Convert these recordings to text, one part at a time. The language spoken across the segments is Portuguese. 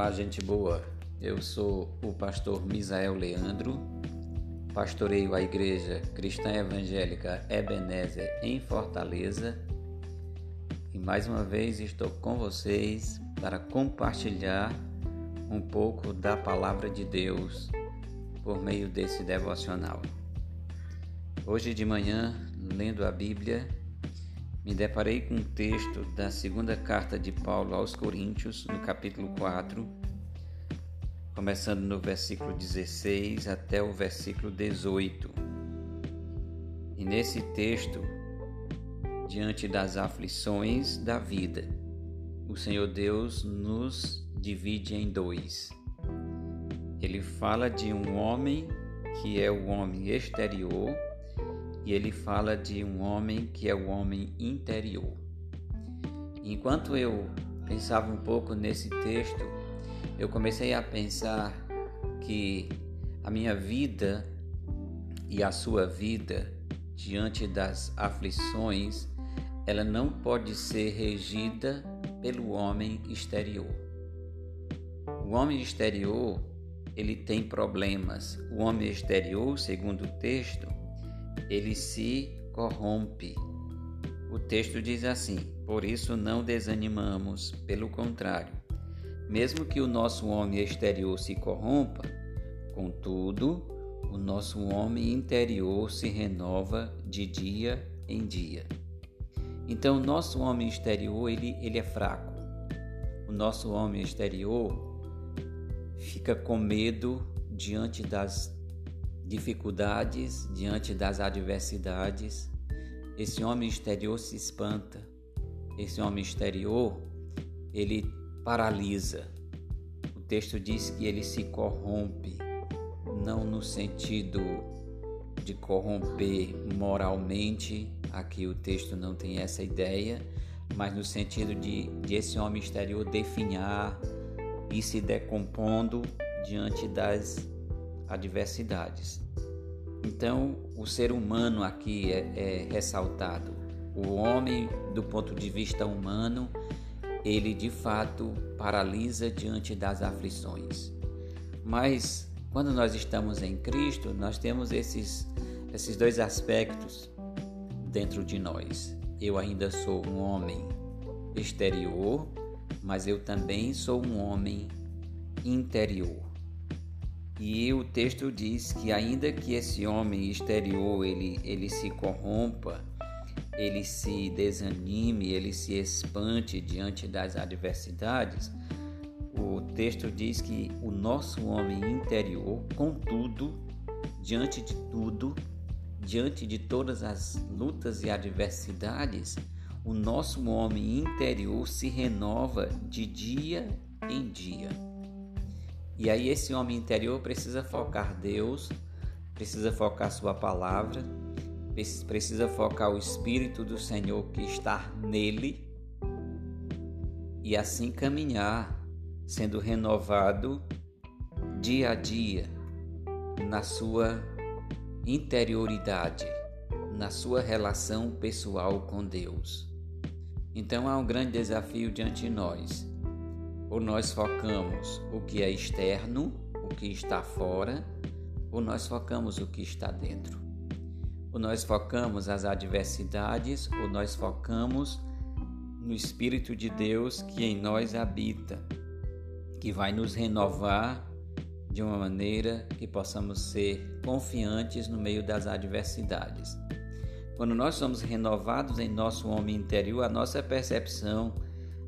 Olá, gente boa. Eu sou o pastor Misael Leandro, pastoreio a Igreja Cristã Evangélica Ebenezer em Fortaleza e mais uma vez estou com vocês para compartilhar um pouco da palavra de Deus por meio desse devocional. Hoje de manhã, lendo a Bíblia, me deparei com um texto da segunda carta de Paulo aos Coríntios, no capítulo 4, começando no versículo 16 até o versículo 18. E nesse texto, diante das aflições da vida, o Senhor Deus nos divide em dois. Ele fala de um homem que é o homem exterior e ele fala de um homem que é o homem interior. Enquanto eu pensava um pouco nesse texto, eu comecei a pensar que a minha vida e a sua vida diante das aflições, ela não pode ser regida pelo homem exterior. O homem exterior, ele tem problemas. O homem exterior, segundo o texto, ele se corrompe. O texto diz assim: Por isso não desanimamos, pelo contrário, mesmo que o nosso homem exterior se corrompa, contudo, o nosso homem interior se renova de dia em dia. Então, o nosso homem exterior ele, ele é fraco. O nosso homem exterior fica com medo diante das dificuldades, diante das adversidades, esse homem exterior se espanta. Esse homem exterior, ele paralisa. O texto diz que ele se corrompe, não no sentido de corromper moralmente, aqui o texto não tem essa ideia, mas no sentido de, de esse homem exterior definhar e se decompondo diante das adversidades. Então, o ser humano aqui é, é ressaltado. O homem, do ponto de vista humano, ele de fato paralisa diante das aflições. Mas quando nós estamos em Cristo, nós temos esses, esses dois aspectos dentro de nós. Eu ainda sou um homem exterior, mas eu também sou um homem interior. E o texto diz que ainda que esse homem exterior ele, ele se corrompa, ele se desanime, ele se espante diante das adversidades, o texto diz que o nosso homem interior, contudo, diante de tudo, diante de todas as lutas e adversidades, o nosso homem interior se renova de dia em dia. E aí esse homem interior precisa focar Deus, precisa focar sua palavra, precisa focar o espírito do Senhor que está nele e assim caminhar sendo renovado dia a dia na sua interioridade, na sua relação pessoal com Deus. Então há um grande desafio diante de nós ou nós focamos o que é externo, o que está fora, ou nós focamos o que está dentro. Ou nós focamos as adversidades, ou nós focamos no Espírito de Deus que em nós habita, que vai nos renovar de uma maneira que possamos ser confiantes no meio das adversidades. Quando nós somos renovados em nosso homem interior, a nossa percepção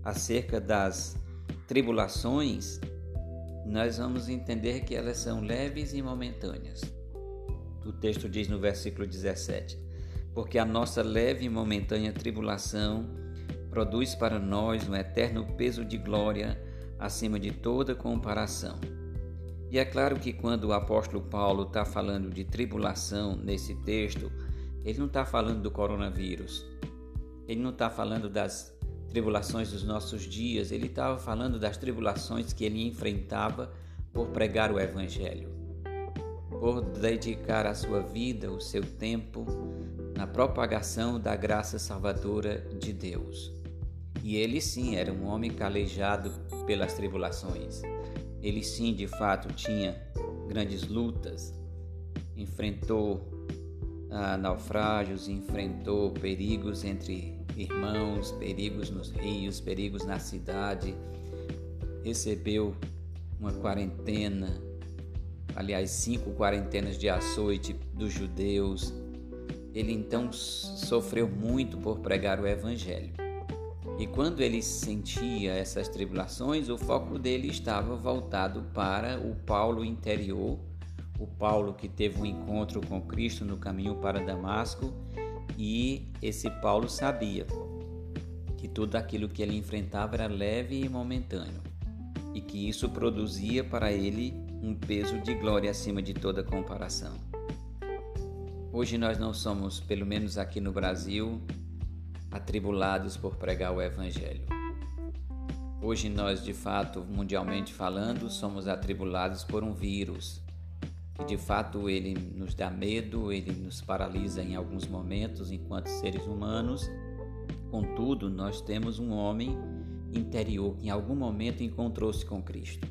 acerca das tribulações, nós vamos entender que elas são leves e momentâneas. O texto diz no versículo 17: Porque a nossa leve e momentânea tribulação produz para nós um eterno peso de glória acima de toda comparação. E é claro que quando o apóstolo Paulo está falando de tribulação nesse texto, ele não está falando do coronavírus, ele não está falando das tribulações dos nossos dias, ele estava falando das tribulações que ele enfrentava por pregar o Evangelho, por dedicar a sua vida, o seu tempo na propagação da graça salvadora de Deus. E ele sim era um homem calejado pelas tribulações. Ele sim, de fato, tinha grandes lutas, enfrentou ah, naufrágios, enfrentou perigos entre irmãos, perigos nos rios, perigos na cidade, recebeu uma quarentena, aliás, cinco quarentenas de açoite dos judeus. Ele então sofreu muito por pregar o Evangelho. E quando ele sentia essas tribulações, o foco dele estava voltado para o Paulo interior, o Paulo que teve um encontro com Cristo no caminho para Damasco, e esse Paulo sabia que tudo aquilo que ele enfrentava era leve e momentâneo, e que isso produzia para ele um peso de glória acima de toda comparação. Hoje nós não somos, pelo menos aqui no Brasil, atribulados por pregar o Evangelho. Hoje nós, de fato, mundialmente falando, somos atribulados por um vírus. E de fato ele nos dá medo, ele nos paralisa em alguns momentos enquanto seres humanos. Contudo, nós temos um homem interior que em algum momento encontrou-se com Cristo,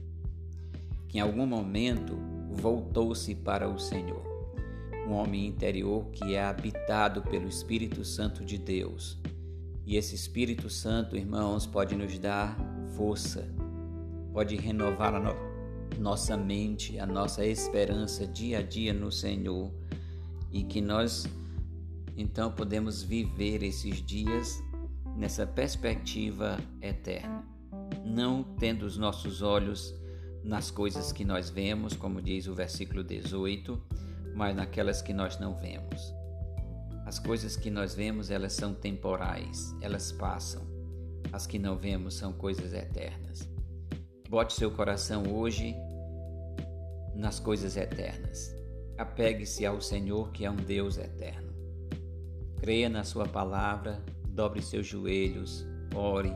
que em algum momento voltou-se para o Senhor. Um homem interior que é habitado pelo Espírito Santo de Deus, e esse Espírito Santo, irmãos, pode nos dar força, pode renovar a no nossa mente, a nossa esperança dia a dia no Senhor. E que nós então podemos viver esses dias nessa perspectiva eterna, não tendo os nossos olhos nas coisas que nós vemos, como diz o versículo 18, mas naquelas que nós não vemos. As coisas que nós vemos, elas são temporais, elas passam. As que não vemos são coisas eternas. Bote seu coração hoje nas coisas eternas. Apegue-se ao Senhor, que é um Deus eterno. Creia na Sua palavra, dobre seus joelhos, ore,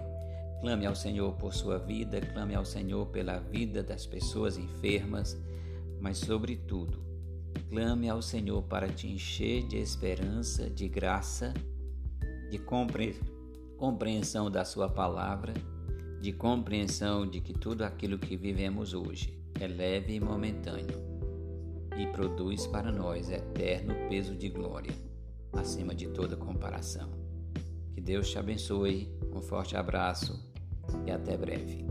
clame ao Senhor por sua vida, clame ao Senhor pela vida das pessoas enfermas, mas, sobretudo, Clame ao Senhor para te encher de esperança, de graça, de compreensão da Sua palavra, de compreensão de que tudo aquilo que vivemos hoje é leve e momentâneo e produz para nós eterno peso de glória, acima de toda comparação. Que Deus te abençoe, um forte abraço e até breve.